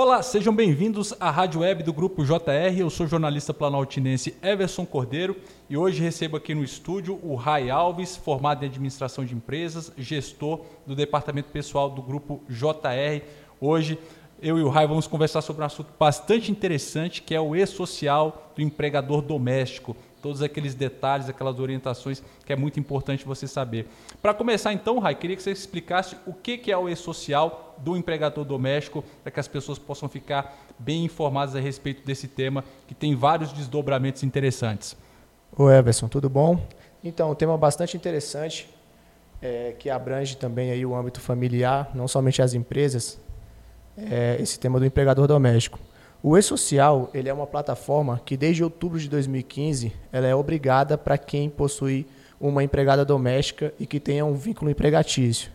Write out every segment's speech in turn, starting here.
Olá, sejam bem-vindos à Rádio Web do Grupo JR. Eu sou o jornalista planaltinense Everson Cordeiro e hoje recebo aqui no estúdio o Rai Alves, formado em administração de empresas, gestor do departamento pessoal do Grupo JR. Hoje eu e o Rai vamos conversar sobre um assunto bastante interessante que é o e-social do empregador doméstico todos aqueles detalhes, aquelas orientações que é muito importante você saber. Para começar então, Rai, queria que você explicasse o que é o e-social do empregador doméstico, para que as pessoas possam ficar bem informadas a respeito desse tema, que tem vários desdobramentos interessantes. Oi, Everson, tudo bom? Então, um tema bastante interessante, é, que abrange também aí o âmbito familiar, não somente as empresas, é, esse tema do empregador doméstico. O E-Social ele é uma plataforma que desde outubro de 2015 ela é obrigada para quem possui uma empregada doméstica e que tenha um vínculo empregatício.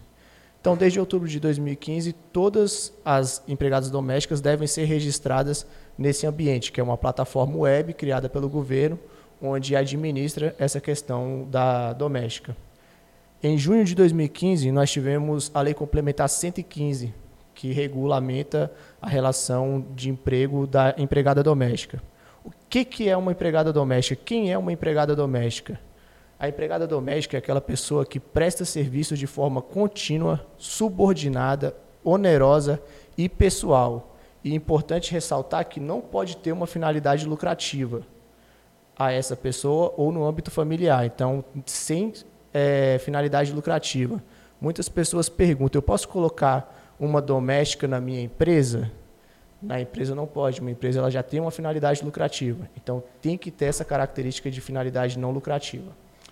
Então, desde outubro de 2015, todas as empregadas domésticas devem ser registradas nesse ambiente, que é uma plataforma web criada pelo governo, onde administra essa questão da doméstica. Em junho de 2015, nós tivemos a Lei Complementar 115, que regulamenta a relação de emprego da empregada doméstica. O que, que é uma empregada doméstica? Quem é uma empregada doméstica? A empregada doméstica é aquela pessoa que presta serviço de forma contínua, subordinada, onerosa e pessoal. E é importante ressaltar que não pode ter uma finalidade lucrativa a essa pessoa ou no âmbito familiar. Então, sem é, finalidade lucrativa. Muitas pessoas perguntam: eu posso colocar uma doméstica na minha empresa, na empresa não pode. Uma empresa ela já tem uma finalidade lucrativa. Então tem que ter essa característica de finalidade não lucrativa.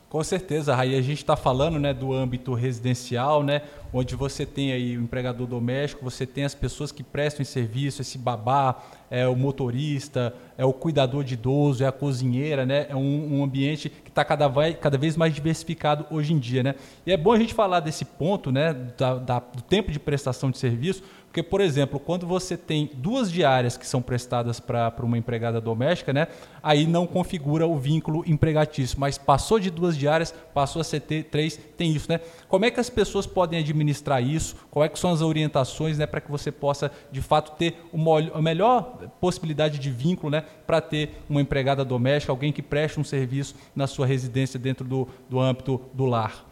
Com certeza, Raí, a gente está falando né, do âmbito residencial, né, onde você tem aí o empregador doméstico, você tem as pessoas que prestam serviço, esse babá, é o motorista, é o cuidador de idoso, é a cozinheira, né, é um, um ambiente que está cada, cada vez mais diversificado hoje em dia. Né? E é bom a gente falar desse ponto né, da, da, do tempo de prestação de serviço, porque, por exemplo, quando você tem duas diárias que são prestadas para uma empregada doméstica, né, aí não configura o vínculo empregatício. Mas passou de duas diárias, passou a ser três, tem isso. Né? Como é que as pessoas podem administrar isso? Quais é são as orientações né, para que você possa, de fato, ter uma, a melhor possibilidade de vínculo né, para ter uma empregada doméstica, alguém que preste um serviço na sua residência dentro do, do âmbito do lar?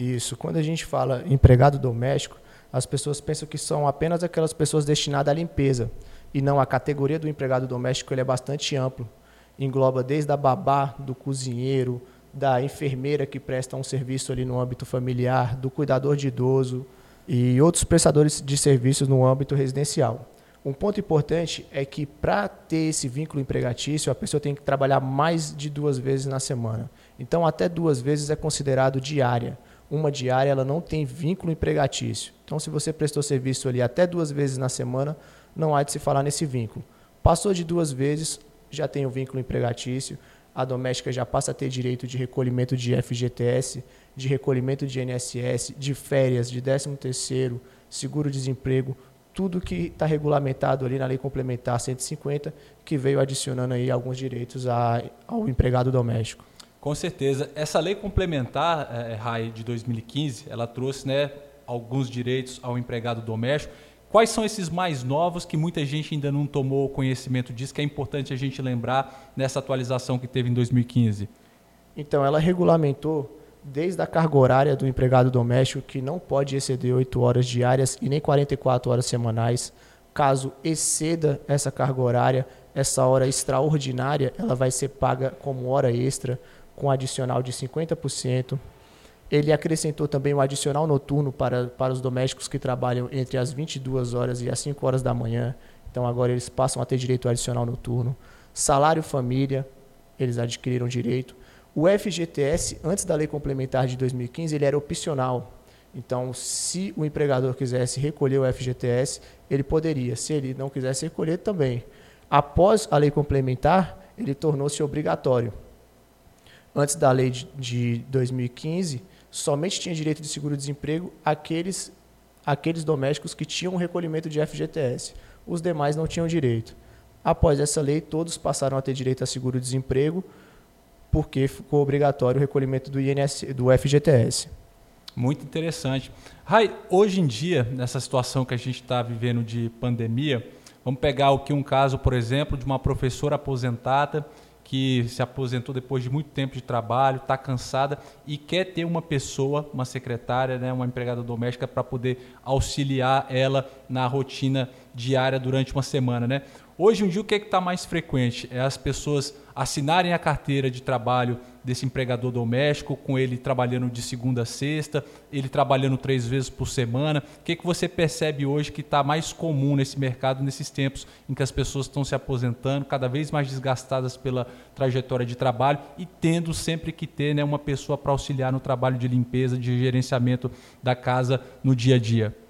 Isso. Quando a gente fala empregado doméstico, as pessoas pensam que são apenas aquelas pessoas destinadas à limpeza. E não, a categoria do empregado doméstico ele é bastante amplo. Engloba desde a babá, do cozinheiro, da enfermeira que presta um serviço ali no âmbito familiar, do cuidador de idoso e outros prestadores de serviços no âmbito residencial. Um ponto importante é que para ter esse vínculo empregatício, a pessoa tem que trabalhar mais de duas vezes na semana. Então, até duas vezes é considerado diária uma diária ela não tem vínculo empregatício. Então, se você prestou serviço ali até duas vezes na semana, não há de se falar nesse vínculo. Passou de duas vezes, já tem o vínculo empregatício, a doméstica já passa a ter direito de recolhimento de FGTS, de recolhimento de INSS, de férias, de 13º, seguro-desemprego, tudo que está regulamentado ali na Lei Complementar 150, que veio adicionando aí alguns direitos a, ao empregado doméstico. Com certeza. Essa lei complementar, é, RAI, de 2015, ela trouxe né, alguns direitos ao empregado doméstico. Quais são esses mais novos que muita gente ainda não tomou conhecimento disso, que é importante a gente lembrar nessa atualização que teve em 2015? Então, ela regulamentou desde a carga horária do empregado doméstico, que não pode exceder 8 horas diárias e nem 44 horas semanais. Caso exceda essa carga horária, essa hora extraordinária, ela vai ser paga como hora extra com adicional de 50%. Ele acrescentou também um adicional noturno para, para os domésticos que trabalham entre as 22 horas e as 5 horas da manhã. Então agora eles passam a ter direito ao adicional noturno. Salário família, eles adquiriram direito. O FGTS, antes da lei complementar de 2015, ele era opcional. Então, se o empregador quisesse recolher o FGTS, ele poderia. Se ele não quisesse recolher, também. Após a lei complementar, ele tornou-se obrigatório antes da lei de, de 2015, somente tinha direito de seguro-desemprego aqueles, aqueles domésticos que tinham um recolhimento de FGTS. Os demais não tinham direito. Após essa lei, todos passaram a ter direito a seguro-desemprego, porque ficou obrigatório o recolhimento do, INS, do FGTS. Muito interessante. Rai, hoje em dia, nessa situação que a gente está vivendo de pandemia, Vamos pegar aqui um caso, por exemplo, de uma professora aposentada que se aposentou depois de muito tempo de trabalho, está cansada e quer ter uma pessoa, uma secretária, né, uma empregada doméstica para poder auxiliar ela na rotina diária durante uma semana, né? Hoje em dia, o que é está mais frequente? É as pessoas assinarem a carteira de trabalho desse empregador doméstico, com ele trabalhando de segunda a sexta, ele trabalhando três vezes por semana. O que, é que você percebe hoje que está mais comum nesse mercado, nesses tempos em que as pessoas estão se aposentando, cada vez mais desgastadas pela trajetória de trabalho e tendo sempre que ter né, uma pessoa para auxiliar no trabalho de limpeza, de gerenciamento da casa no dia a dia?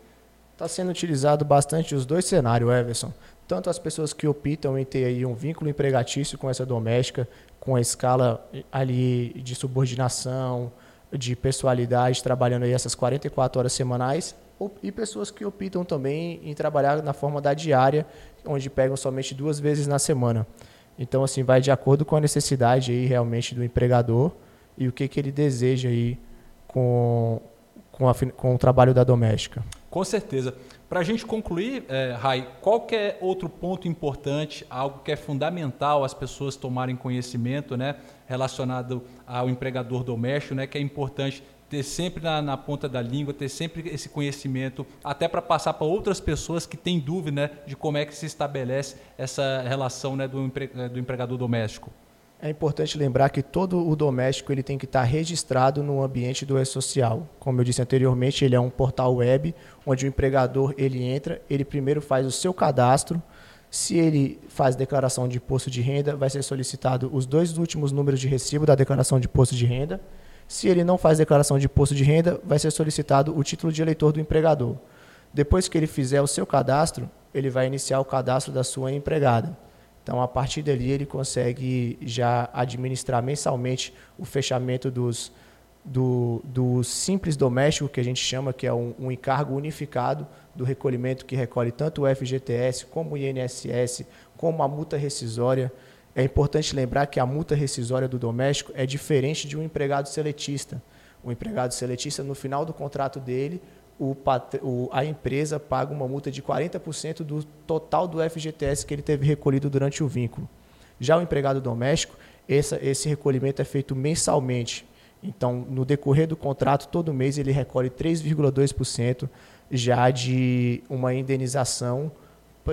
Está sendo utilizado bastante os dois cenários, Everson tanto as pessoas que optam em ter aí um vínculo empregatício com essa doméstica, com a escala ali de subordinação, de pessoalidade, trabalhando aí essas 44 horas semanais, e pessoas que optam também em trabalhar na forma da diária, onde pegam somente duas vezes na semana. Então, assim, vai de acordo com a necessidade aí realmente do empregador e o que, que ele deseja aí com, com, a, com o trabalho da doméstica. Com certeza. Para a gente concluir, é, Rai, qual é outro ponto importante, algo que é fundamental as pessoas tomarem conhecimento né, relacionado ao empregador doméstico, né, que é importante ter sempre na, na ponta da língua, ter sempre esse conhecimento, até para passar para outras pessoas que têm dúvida né, de como é que se estabelece essa relação né, do, empre, do empregador doméstico. É importante lembrar que todo o doméstico ele tem que estar registrado no ambiente do e-social. Como eu disse anteriormente, ele é um portal web onde o empregador ele entra, ele primeiro faz o seu cadastro. Se ele faz declaração de imposto de renda, vai ser solicitado os dois últimos números de recibo da declaração de imposto de renda. Se ele não faz declaração de imposto de renda, vai ser solicitado o título de eleitor do empregador. Depois que ele fizer o seu cadastro, ele vai iniciar o cadastro da sua empregada. Então, a partir dali, ele consegue já administrar mensalmente o fechamento dos, do, do simples doméstico, que a gente chama, que é um, um, encargo unificado do recolhimento que recolhe tanto o FGTS, como o INSS, como a multa rescisória. É importante lembrar que a multa rescisória do doméstico é diferente de um empregado seletista. O empregado seletista, no final do contrato dele, o, o, a empresa paga uma multa de 40% do total do FGTS que ele teve recolhido durante o vínculo. Já o empregado doméstico, essa, esse recolhimento é feito mensalmente. Então, no decorrer do contrato, todo mês ele recolhe 3,2% já de uma indenização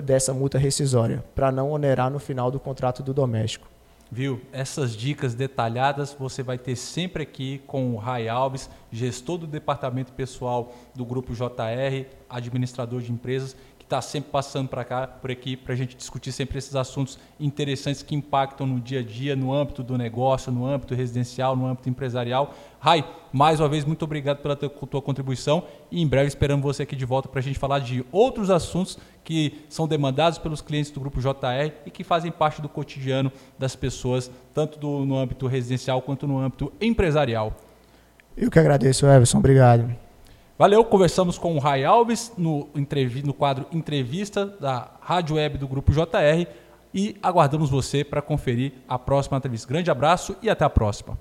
dessa multa rescisória, para não onerar no final do contrato do doméstico. Viu? Essas dicas detalhadas você vai ter sempre aqui com o Rai Alves, gestor do departamento pessoal do Grupo JR, administrador de empresas, está sempre passando para cá, por aqui, para a gente discutir sempre esses assuntos interessantes que impactam no dia a dia, no âmbito do negócio, no âmbito residencial, no âmbito empresarial. Rai, mais uma vez, muito obrigado pela tua contribuição e em breve esperamos você aqui de volta para a gente falar de outros assuntos que são demandados pelos clientes do Grupo JR e que fazem parte do cotidiano das pessoas, tanto do, no âmbito residencial quanto no âmbito empresarial. Eu que agradeço, Everson. Obrigado. Valeu, conversamos com o Ray Alves no, no quadro Entrevista da Rádio Web do Grupo JR e aguardamos você para conferir a próxima entrevista. Grande abraço e até a próxima.